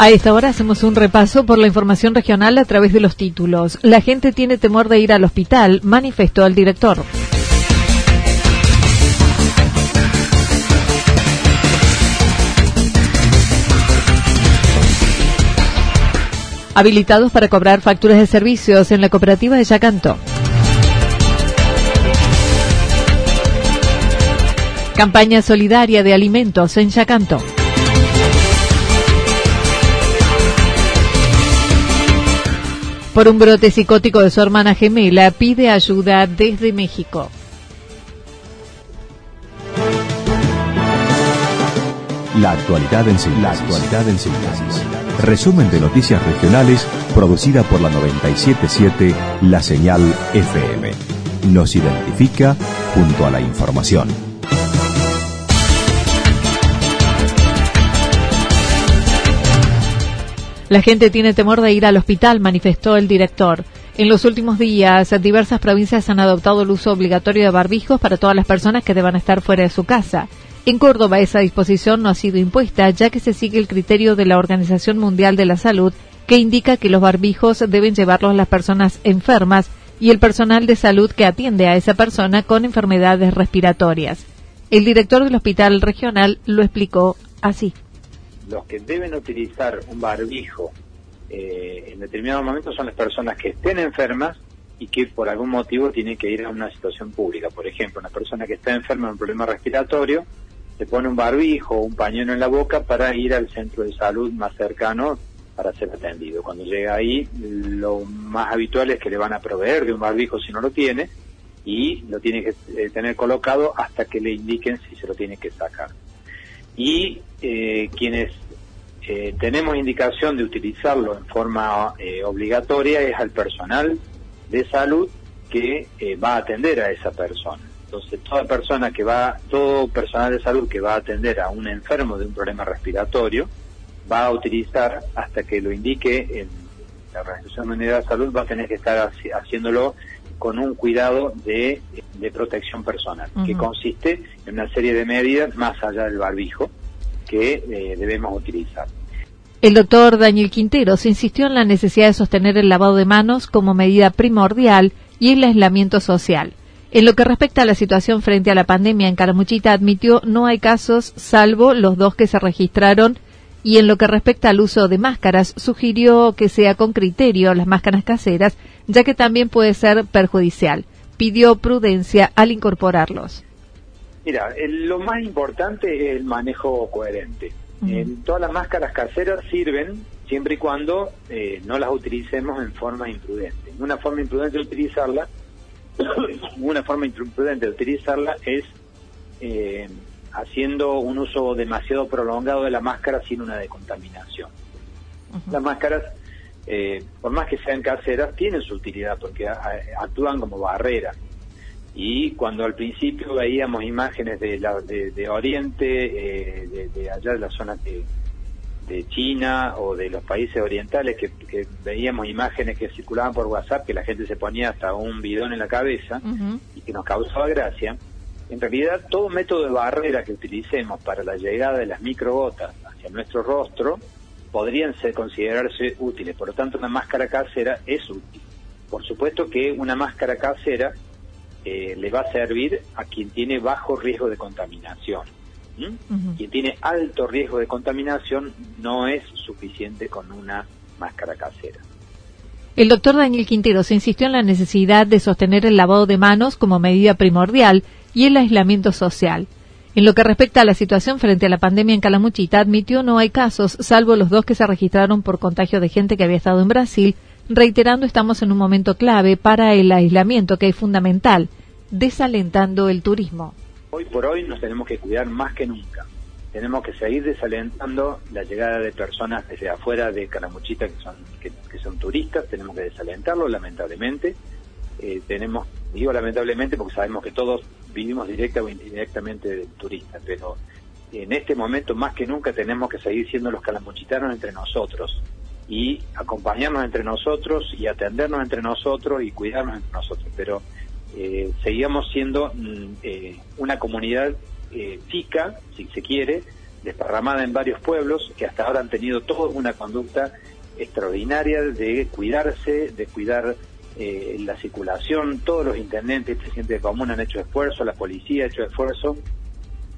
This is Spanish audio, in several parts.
A esta hora hacemos un repaso por la información regional a través de los títulos. La gente tiene temor de ir al hospital, manifestó el director. Habilitados para cobrar facturas de servicios en la cooperativa de Yacanto. Campaña solidaria de alimentos en Yacanto. Por un brote psicótico de su hermana gemela, pide ayuda desde México. La actualidad en síntesis. Resumen de noticias regionales producida por la 977 La Señal FM. Nos identifica junto a la información. La gente tiene temor de ir al hospital, manifestó el director. En los últimos días, diversas provincias han adoptado el uso obligatorio de barbijos para todas las personas que deban estar fuera de su casa. En Córdoba esa disposición no ha sido impuesta, ya que se sigue el criterio de la Organización Mundial de la Salud, que indica que los barbijos deben llevarlos las personas enfermas y el personal de salud que atiende a esa persona con enfermedades respiratorias. El director del hospital regional lo explicó así los que deben utilizar un barbijo eh, en determinados momentos son las personas que estén enfermas y que por algún motivo tienen que ir a una situación pública. Por ejemplo, una persona que está enferma de un problema respiratorio se pone un barbijo o un pañuelo en la boca para ir al centro de salud más cercano para ser atendido. Cuando llega ahí, lo más habitual es que le van a proveer de un barbijo si no lo tiene y lo tiene que eh, tener colocado hasta que le indiquen si se lo tiene que sacar y eh, quienes eh, tenemos indicación de utilizarlo en forma eh, obligatoria es al personal de salud que va a atender a esa persona. Entonces, toda persona que va, todo personal de salud que va a atender a un enfermo de un problema respiratorio, va a utilizar hasta que lo indique en la Organización Mundial de Salud, va a tener que estar haciéndolo con un cuidado de, protección personal, que consiste en una serie de medidas más allá del barbijo que eh, debemos utilizar. El doctor Daniel Quinteros insistió en la necesidad de sostener el lavado de manos como medida primordial y el aislamiento social. En lo que respecta a la situación frente a la pandemia en Caramuchita, admitió no hay casos salvo los dos que se registraron y en lo que respecta al uso de máscaras, sugirió que sea con criterio las máscaras caseras ya que también puede ser perjudicial. Pidió prudencia al incorporarlos. Mira, lo más importante es el manejo coherente. todas las máscaras caseras sirven siempre y cuando eh, no las utilicemos en forma imprudente. Una forma imprudente de utilizarla, una forma imprudente de utilizarla es eh, haciendo un uso demasiado prolongado de la máscara sin una decontaminación. Las máscaras eh, por más que sean caseras, tienen su utilidad porque actúan como barrera. Y cuando al principio veíamos imágenes de, la, de, Oriente, eh, de, allá de la zona de, China o de los países orientales, que, veíamos imágenes que circulaban por WhatsApp, que la gente se ponía hasta un bidón en la cabeza y que nos causaba gracia, en realidad todo método de barrera que utilicemos para la llegada de las microgotas hacia nuestro rostro podrían ser considerarse útiles. Por lo tanto, una máscara casera es útil. Por supuesto que una máscara casera eh, le va a servir a quien tiene bajo riesgo de contaminación. Quien tiene alto riesgo de contaminación no es suficiente con una máscara casera. El doctor Daniel Quintero insistió en la necesidad de sostener el lavado de manos como medida primordial y el aislamiento social. En lo que respecta a la situación frente a la pandemia en Calamuchita, admitió no hay casos, salvo los dos que se registraron por contagio de gente que había estado en Brasil, reiterando estamos en un momento clave para el aislamiento que es fundamental, desalentando el turismo. Hoy por hoy nos tenemos que cuidar más que nunca. Tenemos que seguir desalentando la llegada de personas desde afuera de Calamuchita que son, que, son turistas, tenemos que desalentarlo lamentablemente. Eh, tenemos, digo lamentablemente porque sabemos que todos vivimos directa o indirectamente del turista, pero en este momento más que nunca tenemos que seguir siendo los calamuchitanos entre nosotros y acompañarnos entre nosotros y atendernos entre nosotros y cuidarnos entre nosotros, pero eh, seguimos siendo mm, eh, una comunidad eh, chica, si se quiere, desparramada en varios pueblos que hasta ahora han tenido toda una conducta extraordinaria de cuidarse, de cuidar eh, la circulación, todos los intendentes, el presidente de común han hecho esfuerzo, la policía ha hecho esfuerzo.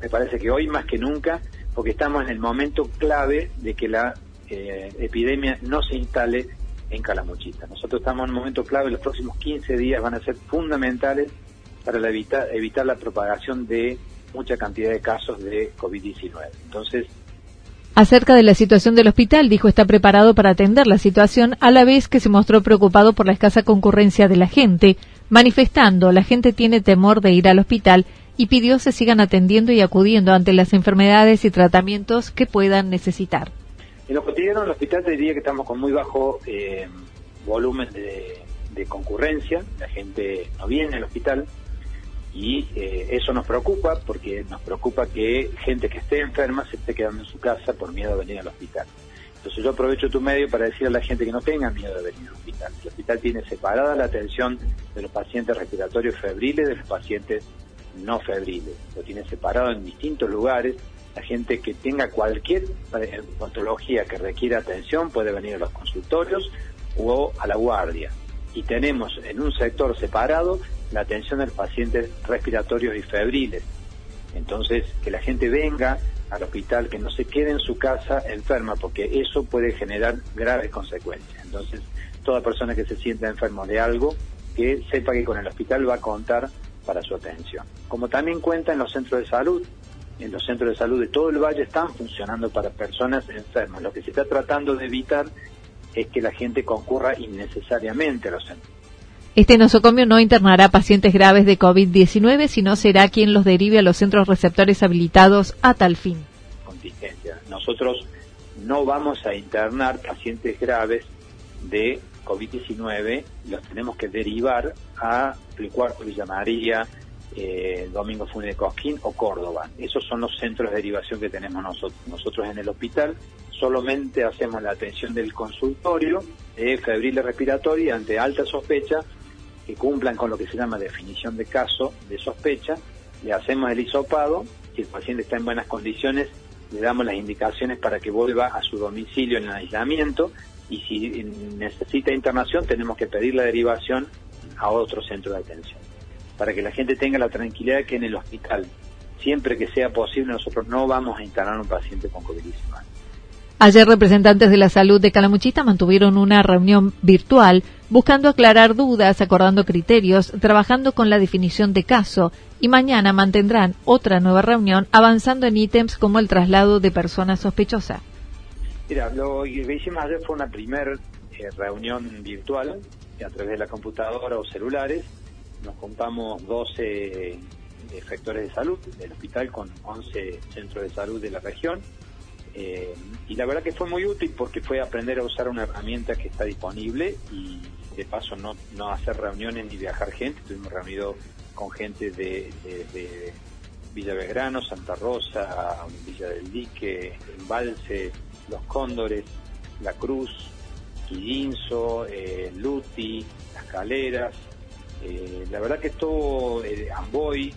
Me parece que hoy más que nunca, porque estamos en el momento clave de que la eh, epidemia no se instale en Calamuchita. Nosotros estamos en un momento clave, los próximos 15 días van a ser fundamentales para evitar, evitar la propagación de mucha cantidad de casos de COVID-19. Entonces, Acerca de la situación del hospital, dijo está preparado para atender la situación, a la vez que se mostró preocupado por la escasa concurrencia de la gente, manifestando la gente tiene temor de ir al hospital y pidió se sigan atendiendo y acudiendo ante las enfermedades y tratamientos que puedan necesitar. En lo cotidiano, en el hospital te diría que estamos con muy bajo eh, volumen de concurrencia, la gente no viene al hospital, y eh, eso nos preocupa porque nos preocupa que gente que esté enferma se esté quedando en su casa por miedo a venir al hospital. Entonces yo aprovecho tu medio para decir a la gente que no tenga miedo de venir al hospital. El hospital tiene separada la atención de los pacientes respiratorios febriles de los pacientes no febriles. Lo tiene separado en distintos lugares. La gente que tenga cualquier patología que requiera atención puede venir a los consultorios o a la guardia. Y tenemos en un sector separado la atención de los pacientes respiratorios y febriles. Entonces, que la gente venga al hospital, que no se quede en su casa enferma, porque eso puede generar graves consecuencias. Entonces, toda persona que se sienta enfermo de algo, que sepa que con el hospital va a contar para su atención. Como también cuenta en los centros de salud, en los centros de salud de todo el valle están funcionando para personas enfermas. Lo que se está tratando de evitar es que la gente concurra innecesariamente a los centros este nosocomio no internará pacientes graves de COVID-19, sino será quien los derive a los centros receptores habilitados a tal fin. Contingencia. Nosotros no vamos a internar pacientes graves de COVID-19, los tenemos que derivar a el Cuarto Villa María, eh, Domingo Funes de Cosquín o Córdoba. Esos son los centros de derivación que tenemos nosotros. Nosotros en el hospital solamente hacemos la atención del consultorio de febril respiratoria ante alta sospecha que cumplan con lo que se llama definición de caso de sospecha, le hacemos el hisopado, si el paciente está en buenas condiciones, le damos las indicaciones para que vuelva a su domicilio en el aislamiento y si necesita internación tenemos que pedir la derivación a otro centro de atención, para que la gente tenga la tranquilidad que en el hospital, siempre que sea posible, nosotros no vamos a a un paciente con COVID-19. Ayer representantes de la salud de Calamuchita mantuvieron una reunión virtual buscando aclarar dudas, acordando criterios, trabajando con la definición de caso y mañana mantendrán otra nueva reunión avanzando en ítems como el traslado de personas sospechosas. Mira, lo que hicimos ayer fue una primera eh, reunión virtual a través de la computadora o celulares. Nos juntamos 12 efectores de salud del hospital con 11 centros de salud de la región Eh, y la verdad que fue muy útil porque fue aprender a usar una herramienta que está disponible y de paso no, no hacer reuniones ni viajar gente. Estuvimos reunidos con gente de, Villa Belgrano, Santa Rosa, Villa del Dique, Embalse, Los Cóndores, La Cruz, Quillinzo, eh, Luti, Las Caleras. Eh, la verdad que estuvo eh, Amboy,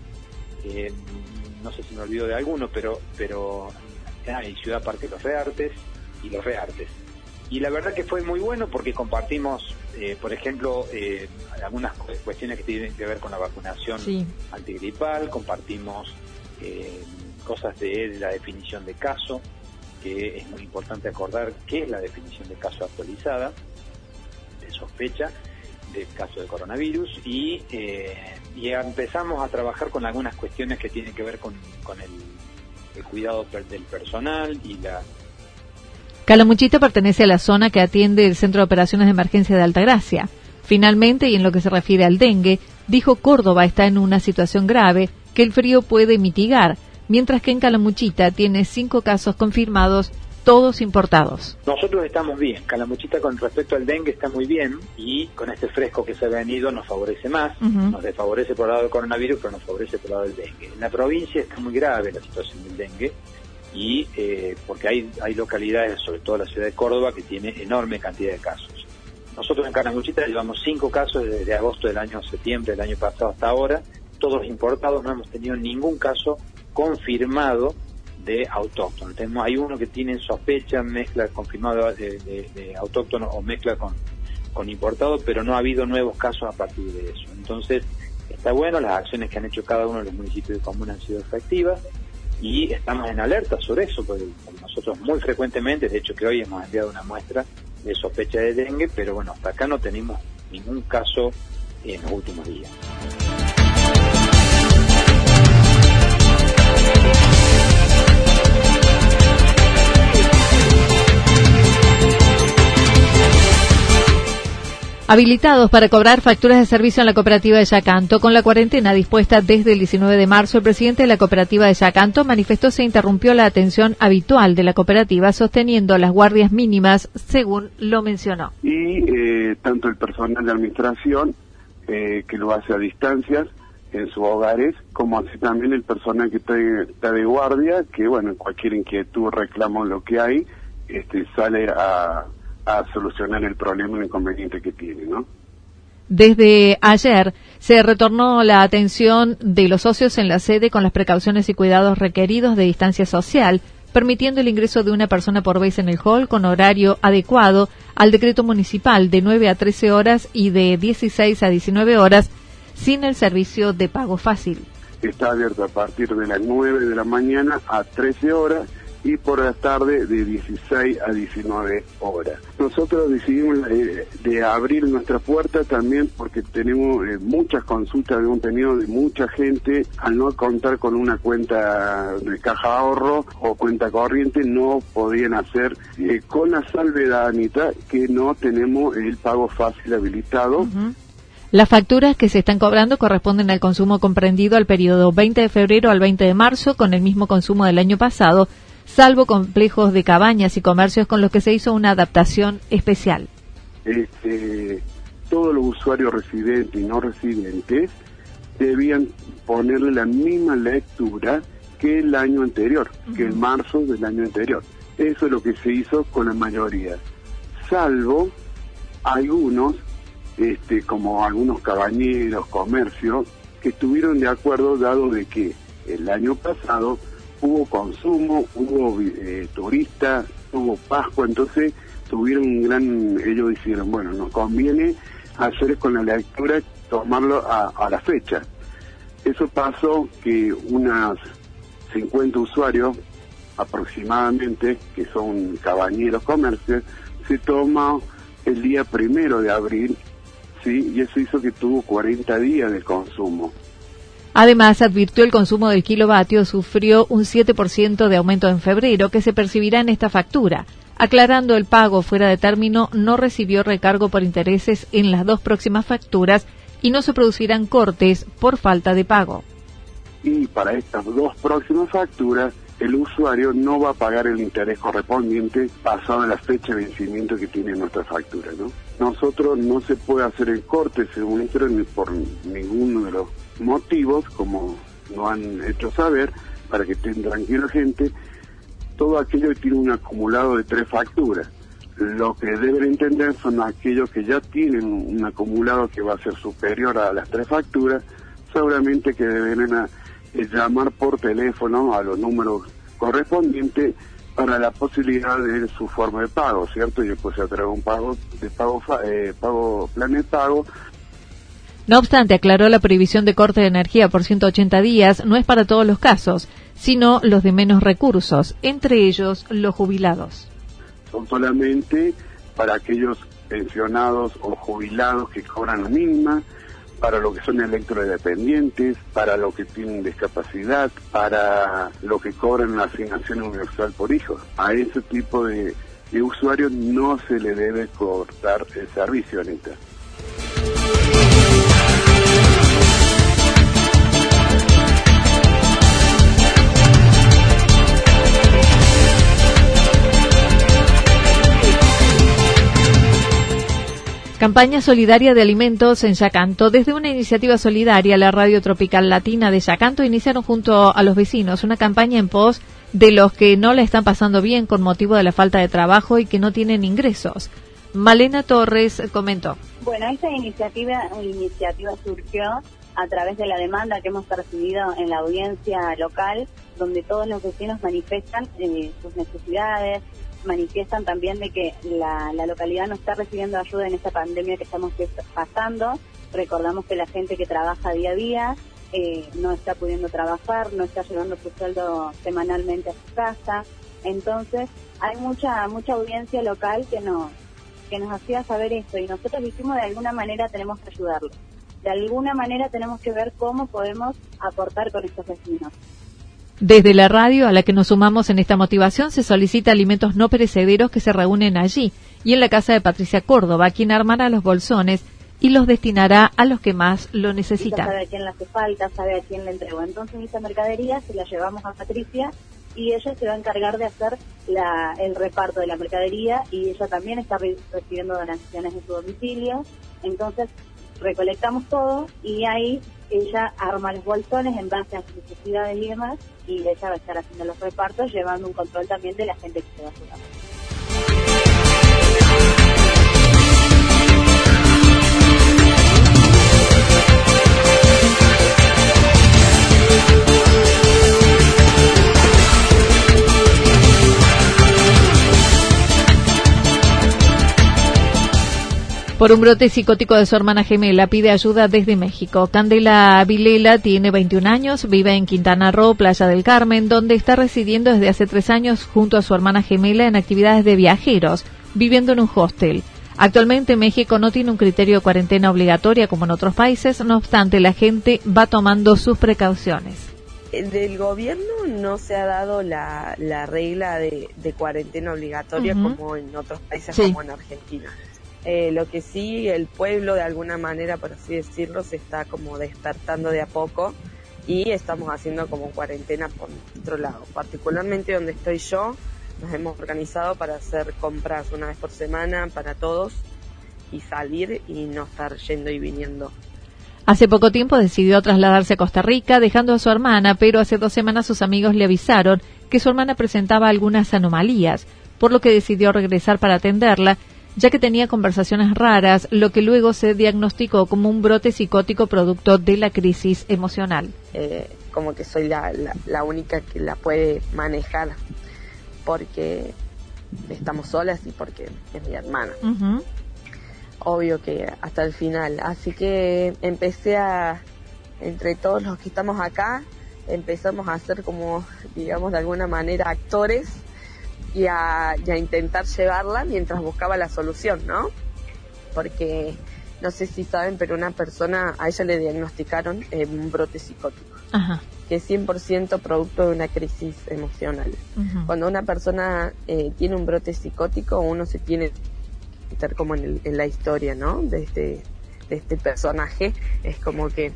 eh, no sé si me olvido de alguno, pero, pero ah, y Ciudad Parque Los Reartes y Los Reartes. Y la verdad que fue muy bueno porque compartimos, eh, por ejemplo, eh, algunas cuestiones que tienen que ver con la vacunación antigripal, compartimos eh, cosas de la definición de caso, que es muy importante acordar qué es la definición de caso actualizada, de sospecha del caso de coronavirus, y, y empezamos a trabajar con algunas cuestiones que tienen que ver con, con el, el cuidado del personal y la Calamuchita pertenece a la zona que atiende el Centro de Operaciones de Emergencia de Altagracia. Finalmente, y en lo que se refiere al dengue, dijo Córdoba está en una situación grave que el frío puede mitigar, mientras que en Calamuchita tiene cinco casos confirmados, todos importados. Nosotros estamos bien. Calamuchita con respecto al dengue está muy bien y con este fresco que se ha venido nos favorece más, nos desfavorece por el lado del coronavirus, pero nos favorece por el lado del dengue. En la provincia está muy grave la situación del dengue y eh, porque hay, hay localidades, sobre todo la ciudad de Córdoba, que tiene enorme cantidad de casos. Nosotros en Canamuchita llevamos cinco casos desde agosto del año septiembre del año pasado hasta ahora, todos importados, no hemos tenido ningún caso confirmado de autóctono. Tenemos, hay uno que tiene sospecha, mezcla confirmado de, autóctono o mezcla con, con importado, pero no ha habido nuevos casos a partir de eso. Entonces, está bueno, las acciones que han hecho cada uno de los municipios de comuna han sido efectivas y estamos en alerta sobre eso, porque nosotros muy frecuentemente, de hecho que hoy hemos enviado una muestra de sospecha de dengue, pero bueno, hasta acá no tenemos ningún caso en los últimos días. Habilitados para cobrar facturas de servicio en la cooperativa de Yacanto. Con la cuarentena dispuesta desde el 19 de marzo, el presidente de la cooperativa de Yacanto manifestó se interrumpió la atención habitual de la cooperativa, sosteniendo las guardias mínimas, según lo mencionó. Y eh, tanto el personal de administración, eh, que lo hace a distancias, en sus hogares, como así también el personal que está, de guardia, que bueno, cualquier inquietud, reclamo, lo que hay, este, sale a a solucionar el problema el inconveniente que tiene, ¿no? Desde ayer se retornó la atención de los socios en la sede con las precauciones y cuidados requeridos de distancia social, permitiendo el ingreso de una persona por vez en el hall con horario adecuado al decreto municipal de 9 a 13 horas y de 16 a 19 horas sin el servicio de pago fácil. Está abierto a partir de las 9 de la mañana a 13 horas y por la tarde de 16 a 19 horas. Nosotros decidimos eh, de abrir nuestra puerta también porque tenemos eh, muchas consultas, hemos tenido de mucha gente al no contar con una cuenta de caja ahorro o cuenta corriente no podían hacer eh, con la salvedad, Anita, que no tenemos el pago fácil habilitado. Las facturas que se están cobrando corresponden al consumo comprendido al periodo 20 de febrero al 20 de marzo con el mismo consumo del año pasado salvo complejos de cabañas y comercios con los que se hizo una adaptación especial. Este, todos los usuarios residentes y no residentes debían ponerle la misma lectura que el año anterior, que el marzo del año anterior. Eso es lo que se hizo con la mayoría, salvo algunos, este, como algunos cabañeros, comercios, que estuvieron de acuerdo dado de que el año pasado hubo consumo, hubo eh, turistas, hubo Pascua, entonces tuvieron un gran, ellos dijeron, bueno, nos conviene hacer con la lectura, tomarlo a, la fecha. Eso pasó que unas 50 usuarios aproximadamente, que son cabañeros comercios, se toma el día primero de abril, ¿sí? y eso hizo que tuvo 40 días de consumo. Además, advirtió el consumo del kilovatio sufrió un 7% de aumento en febrero que se percibirá en esta factura. Aclarando el pago fuera de término, no recibió recargo por intereses en las dos próximas facturas y no se producirán cortes por falta de pago. Y para estas dos próximas facturas, el usuario no va a pagar el interés correspondiente pasado la fecha de vencimiento que tiene nuestra factura. ¿no? Nosotros no se puede hacer el corte según esto ni por ninguno de los motivos, como nos han hecho saber, para que estén tranquilos gente, todo aquello que tiene un acumulado de tres facturas. Lo que deben entender son aquellos que ya tienen un acumulado que va a ser superior a las tres facturas, seguramente que deben eh, llamar por teléfono a los números correspondientes para la posibilidad de su forma de pago, ¿cierto? Y después se atrae un pago de pago, eh, pago plan de pago. No obstante, aclaró la prohibición de corte de energía por 180 días no es para todos los casos, sino los de menos recursos, entre ellos los jubilados. Son solamente para aquellos pensionados o jubilados que cobran la mínima, para lo que son electrodependientes, para lo que tienen discapacidad, para lo que cobran la asignación universal por hijo. A ese tipo de, de usuarios no se le debe cortar el servicio, Anita. Campaña solidaria de alimentos en Yacanto. Desde una iniciativa solidaria, la Radio Tropical Latina de Yacanto iniciaron junto a los vecinos una campaña en pos de los que no la están pasando bien con motivo de la falta de trabajo y que no tienen ingresos. Malena Torres comentó. Bueno, esta iniciativa, iniciativa surgió a través de la demanda que hemos recibido en la audiencia local, donde todos los vecinos manifiestan eh, sus necesidades, manifiestan también de que la, localidad no está recibiendo ayuda en esta pandemia que estamos pasando. Recordamos que la gente que trabaja día a día eh, no está pudiendo trabajar, no está llevando su sueldo semanalmente a su casa. Entonces, hay mucha mucha audiencia local que nos que nos hacía saber esto y nosotros dijimos de alguna manera tenemos que ayudarlos. De alguna manera tenemos que ver cómo podemos aportar con estos vecinos. Desde la radio a la que nos sumamos en esta motivación se solicita alimentos no perecederos que se reúnen allí y en la casa de Patricia Córdoba, quien armará los bolsones y los destinará a los que más lo necesitan. Sabe a quién le hace falta, sabe a quién le entregó. Entonces esa mercadería se la llevamos a Patricia y ella se va a encargar de hacer el reparto de la mercadería y ella también está recibiendo donaciones en su domicilio. Entonces recolectamos todo y ahí ella arma los bolsones en base a sus necesidades y demás, y ella va a estar haciendo los repartos, llevando un control también de la gente que se va a jugar. Por un brote psicótico de su hermana gemela pide ayuda desde México. Candela Vilela tiene 21 años, vive en Quintana Roo, Playa del Carmen, donde está residiendo desde hace tres años junto a su hermana gemela en actividades de viajeros, viviendo en un hostel. Actualmente México no tiene un criterio de cuarentena obligatoria como en otros países, no obstante la gente va tomando sus precauciones. Del gobierno no se ha dado la, regla de, cuarentena obligatoria como en otros países como en Argentina. Eh, lo que sí, el pueblo de alguna manera, por así decirlo, se está como despertando de a poco y estamos haciendo como cuarentena por nuestro lado. Particularmente donde estoy yo, nos hemos organizado para hacer compras una vez por semana para todos y salir y no estar yendo y viniendo. Hace poco tiempo decidió trasladarse a Costa Rica, dejando a su hermana, pero hace dos semanas sus amigos le avisaron que su hermana presentaba algunas anomalías, por lo que decidió regresar para atenderla ya que tenía conversaciones raras, lo que luego se diagnosticó como un brote psicótico producto de la crisis emocional. Eh, como que soy la, la, única que la puede manejar porque estamos solas y porque es mi hermana. Obvio que hasta el final. Así que empecé a, entre todos los que estamos acá, empezamos a ser como, digamos, de alguna manera actores y a, intentar llevarla mientras buscaba la solución, ¿no? Porque no sé si saben, pero una persona, a ella le diagnosticaron eh, un brote psicótico, que es 100% producto de una crisis emocional. Cuando una persona eh, tiene un brote psicótico, uno se tiene que meter como en, la historia, ¿no? De este, de este personaje, es como que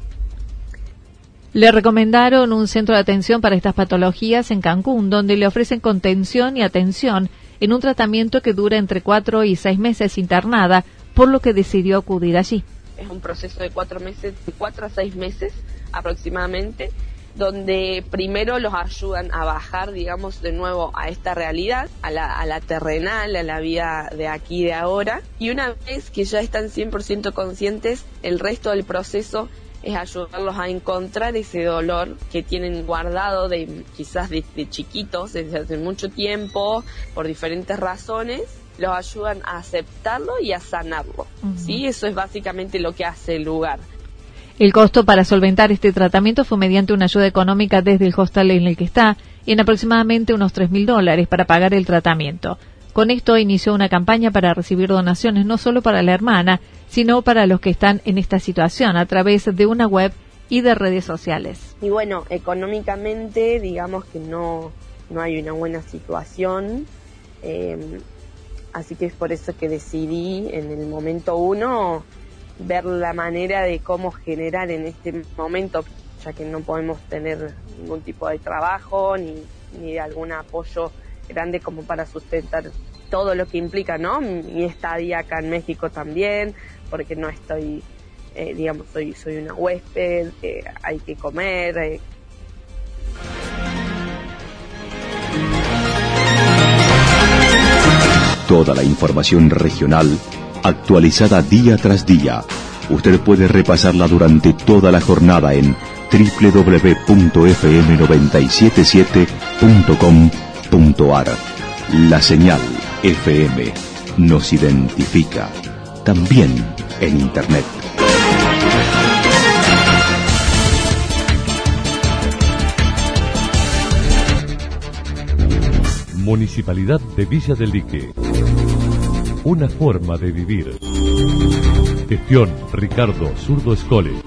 Le recomendaron un centro de atención para estas patologías en Cancún, donde le ofrecen contención y atención en un tratamiento que dura entre cuatro y seis meses internada, por lo que decidió acudir allí. Es un proceso de cuatro meses, de cuatro a seis meses aproximadamente, donde primero los ayudan a bajar, digamos, de nuevo a esta realidad, a la, a la terrenal, a la vida de aquí y de ahora. Y una vez que ya están 100% conscientes, el resto del proceso es ayudarlos a encontrar ese dolor que tienen guardado de quizás desde chiquitos, desde hace mucho tiempo, por diferentes razones, los ayudan a aceptarlo y a sanarlo. ¿sí? Eso es básicamente lo que hace el lugar. El costo para solventar este tratamiento fue mediante una ayuda económica desde el hostal en el que está, en aproximadamente unos tres mil dólares para pagar el tratamiento. Con esto inició una campaña para recibir donaciones no solo para la hermana, sino para los que están en esta situación a través de una web y de redes sociales. Y bueno, económicamente digamos que no, no hay una buena situación, eh, así que es por eso que decidí en el momento uno ver la manera de cómo generar en este momento, ya que no podemos tener ningún tipo de trabajo ni, ni de algún apoyo grande como para sustentar todo lo que implica, ¿no? Mi estadía acá en México también, porque no estoy, eh, digamos, soy, soy una huésped, eh, hay que comer. Eh. Toda la información regional actualizada día tras día. Usted puede repasarla durante toda la jornada en www.fm977.com.ar. La señal FM nos identifica también en Internet. Municipalidad de Villa del Lique una forma de vivir. Gestión Ricardo Zurdo Escole.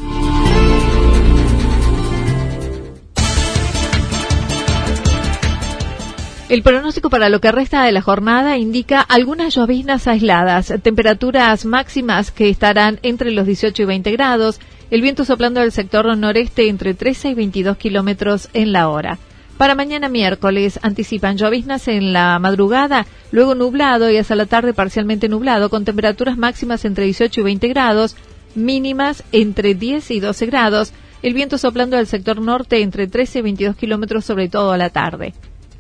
El pronóstico para lo que resta de la jornada indica algunas lloviznas aisladas, temperaturas máximas que estarán entre los 18 y 20 grados, el viento soplando del sector noreste entre 13 y 22 kilómetros en la hora. Para mañana miércoles anticipan lloviznas en la madrugada, luego nublado y hasta la tarde parcialmente nublado, con temperaturas máximas entre 18 y 20 grados, mínimas entre 10 y 12 grados, el viento soplando del sector norte entre 13 y 22 kilómetros, sobre todo a la tarde.